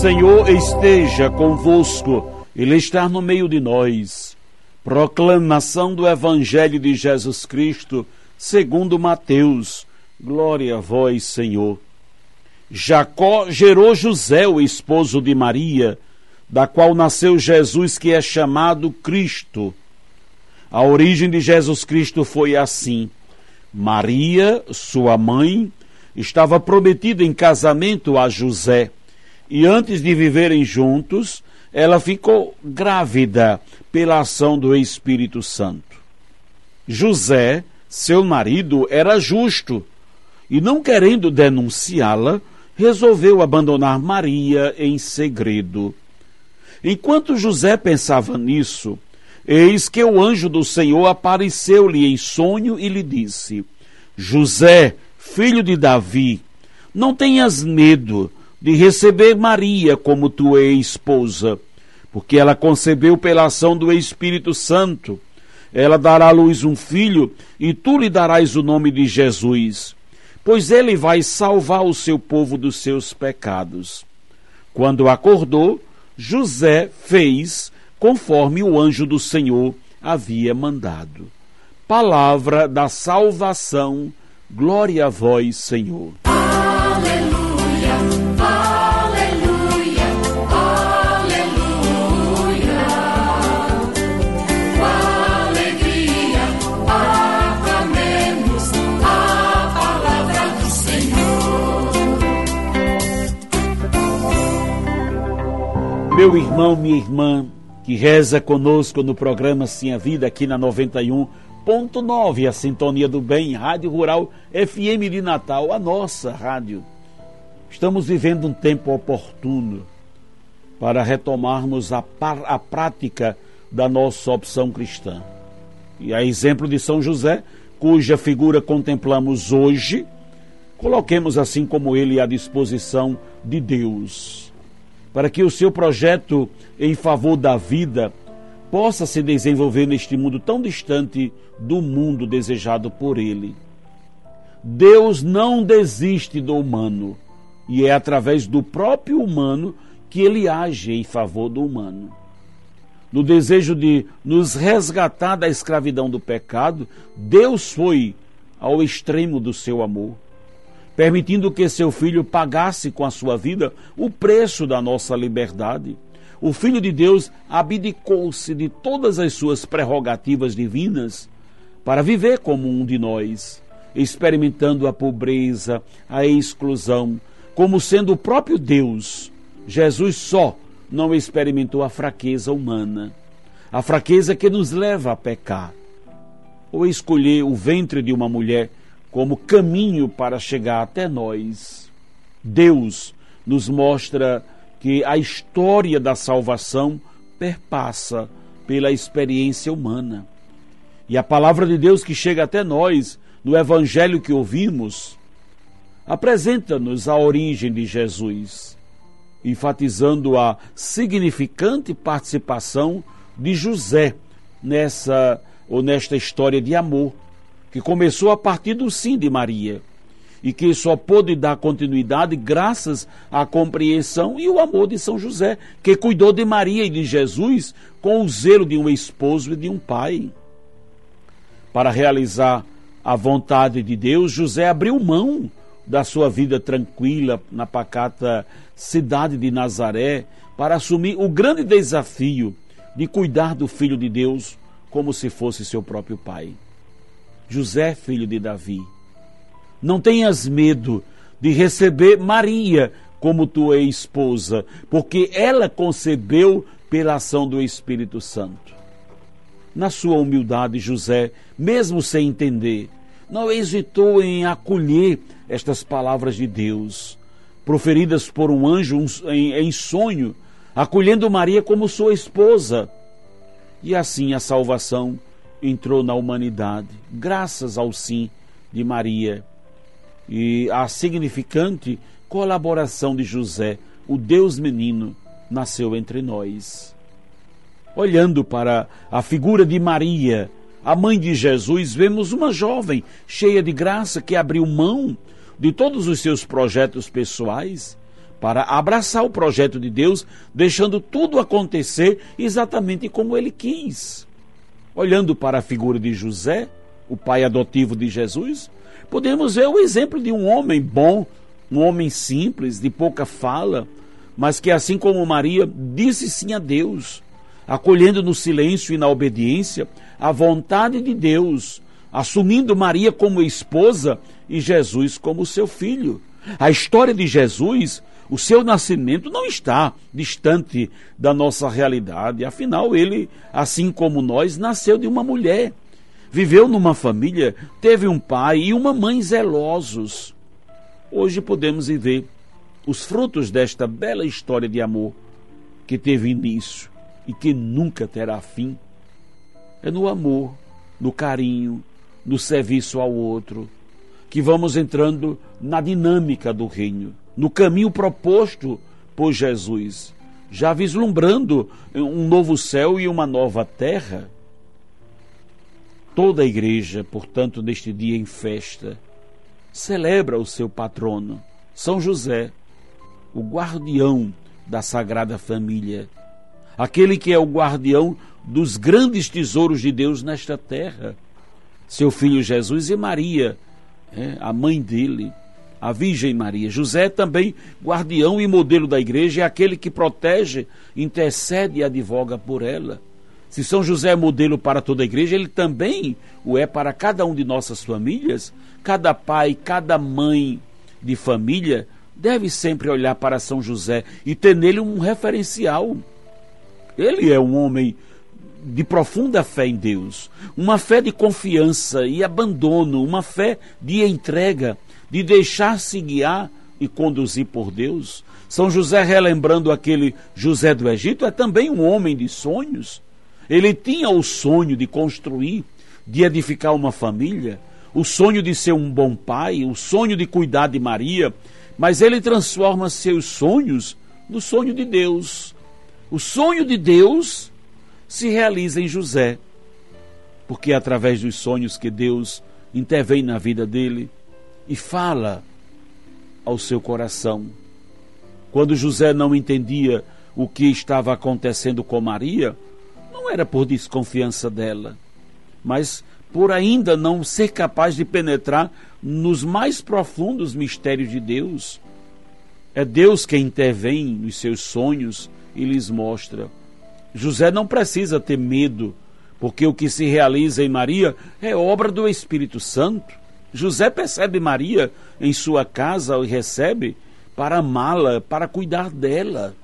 Senhor esteja convosco, Ele está no meio de nós. Proclamação do Evangelho de Jesus Cristo, segundo Mateus. Glória a vós, Senhor. Jacó gerou José, o esposo de Maria, da qual nasceu Jesus, que é chamado Cristo. A origem de Jesus Cristo foi assim: Maria, sua mãe, estava prometida em casamento a José e antes de viverem juntos, ela ficou grávida pela ação do Espírito Santo. José, seu marido, era justo e, não querendo denunciá-la, resolveu abandonar Maria em segredo. Enquanto José pensava nisso, eis que o anjo do Senhor apareceu-lhe em sonho e lhe disse: José, filho de Davi, não tenhas medo de receber Maria como tua esposa, porque ela concebeu pela ação do Espírito Santo. Ela dará à luz um filho, e tu lhe darás o nome de Jesus, pois ele vai salvar o seu povo dos seus pecados. Quando acordou, José fez conforme o anjo do Senhor havia mandado. Palavra da salvação, glória a vós, Senhor. Meu irmão, minha irmã, que reza conosco no programa Sim a Vida, aqui na 91.9, a Sintonia do Bem, Rádio Rural FM de Natal, a nossa rádio. Estamos vivendo um tempo oportuno para retomarmos a, a prática da nossa opção cristã. E a exemplo de São José, cuja figura contemplamos hoje, coloquemos assim como ele à disposição de Deus para que o seu projeto em favor da vida possa se desenvolver neste mundo tão distante do mundo desejado por ele. Deus não desiste do humano, e é através do próprio humano que ele age em favor do humano. No desejo de nos resgatar da escravidão do pecado, Deus foi ao extremo do seu amor permitindo que seu filho pagasse com a sua vida o preço da nossa liberdade. O Filho de Deus abdicou-se de todas as suas prerrogativas divinas para viver como um de nós, experimentando a pobreza, a exclusão, como sendo o próprio Deus. Jesus só não experimentou a fraqueza humana, a fraqueza que nos leva a pecar, ou escolher o ventre de uma mulher como caminho para chegar até nós. Deus nos mostra que a história da salvação perpassa pela experiência humana. E a palavra de Deus que chega até nós, no evangelho que ouvimos, apresenta-nos a origem de Jesus, enfatizando a significante participação de José nessa ou nesta história de amor que começou a partir do sim de Maria e que só pôde dar continuidade graças à compreensão e o amor de São José, que cuidou de Maria e de Jesus com o zelo de um esposo e de um pai. Para realizar a vontade de Deus, José abriu mão da sua vida tranquila na pacata cidade de Nazaré para assumir o grande desafio de cuidar do filho de Deus como se fosse seu próprio pai. José, filho de Davi. Não tenhas medo de receber Maria como tua esposa, porque ela concebeu pela ação do Espírito Santo. Na sua humildade, José, mesmo sem entender, não hesitou em acolher estas palavras de Deus, proferidas por um anjo em, sonho, acolhendo Maria como sua esposa. E assim a salvação entrou na humanidade, graças ao sim de Maria e a significante colaboração de José, o Deus menino, nasceu entre nós. Olhando para a figura de Maria, a mãe de Jesus, vemos uma jovem cheia de graça que abriu mão de todos os seus projetos pessoais para abraçar o projeto de Deus, deixando tudo acontecer exatamente como ele quis. Olhando para a figura de José, o pai adotivo de Jesus, podemos ver o exemplo de um homem bom, um homem simples, de pouca fala, mas que, assim como Maria, disse sim a Deus, acolhendo no silêncio e na obediência a vontade de Deus, assumindo Maria como esposa e Jesus como seu filho. A história de Jesus, o seu nascimento, não está distante da nossa realidade. Afinal, ele, assim como nós, nasceu de uma mulher. Viveu numa família, teve um pai e uma mãe zelosos. Hoje podemos ver os frutos desta bela história de amor que teve início e que nunca terá fim. É no amor, no carinho, no serviço ao outro, que vamos entrando na dinâmica do reino, no caminho proposto por Jesus, já vislumbrando um novo céu e uma nova terra. Toda a igreja, portanto, neste dia em festa, celebra o seu patrono, São José, o guardião da Sagrada Família, aquele que é o guardião dos grandes tesouros de Deus nesta terra. Seu filho Jesus e Maria, é, a mãe dele, a Virgem Maria. José também guardião e modelo da igreja, é aquele que protege, intercede e advoga por ela. Se São José é modelo para toda a igreja, ele também o é para cada um de nossas famílias. Cada pai, cada mãe de família deve sempre olhar para São José e ter nele um referencial. Ele é um homem de profunda fé em Deus, uma fé de confiança e abandono, uma fé de entrega, de deixar-se guiar e conduzir por Deus. São José, relembrando aquele José do Egito, é também um homem de sonhos. Ele tinha o sonho de construir, de edificar uma família, o sonho de ser um bom pai, o sonho de cuidar de Maria, mas ele transforma seus sonhos no sonho de Deus. O sonho de Deus se realiza em José, porque é através dos sonhos que Deus intervém na vida dele e fala ao seu coração. Quando José não entendia o que estava acontecendo com Maria, era por desconfiança dela, mas por ainda não ser capaz de penetrar nos mais profundos mistérios de Deus. É Deus quem intervém nos seus sonhos e lhes mostra. José não precisa ter medo, porque o que se realiza em Maria é obra do Espírito Santo. José percebe Maria em sua casa e recebe para amá-la, para cuidar dela.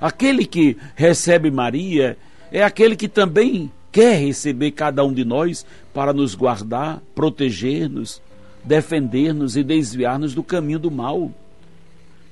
Aquele que recebe Maria é aquele que também quer receber cada um de nós para nos guardar, proteger-nos, defender-nos e desviar-nos do caminho do mal.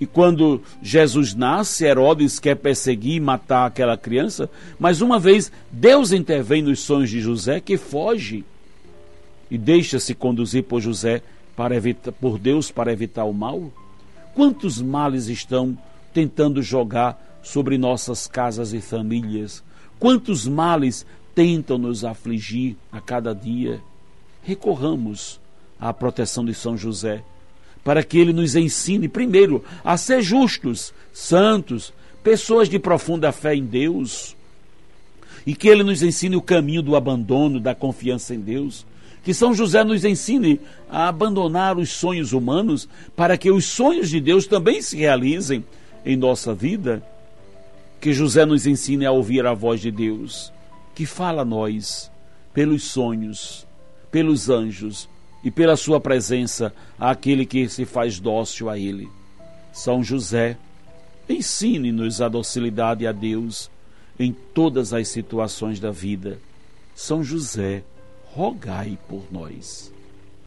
E quando Jesus nasce, Herodes quer perseguir e matar aquela criança, mas uma vez Deus intervém nos sonhos de José, que foge e deixa-se conduzir por José para evitar, por Deus para evitar o mal. Quantos males estão tentando jogar sobre nossas casas e famílias? Quantos males tentam nos afligir a cada dia? Recorramos à proteção de São José, para que ele nos ensine, primeiro, a ser justos, santos, pessoas de profunda fé em Deus, e que ele nos ensine o caminho do abandono, da confiança em Deus. Que São José nos ensine a abandonar os sonhos humanos para que os sonhos de Deus também se realizem em nossa vida que José nos ensine a ouvir a voz de Deus, que fala a nós pelos sonhos, pelos anjos e pela sua presença àquele que se faz dócil a ele. São José, ensine-nos a docilidade a Deus em todas as situações da vida. São José, rogai por nós.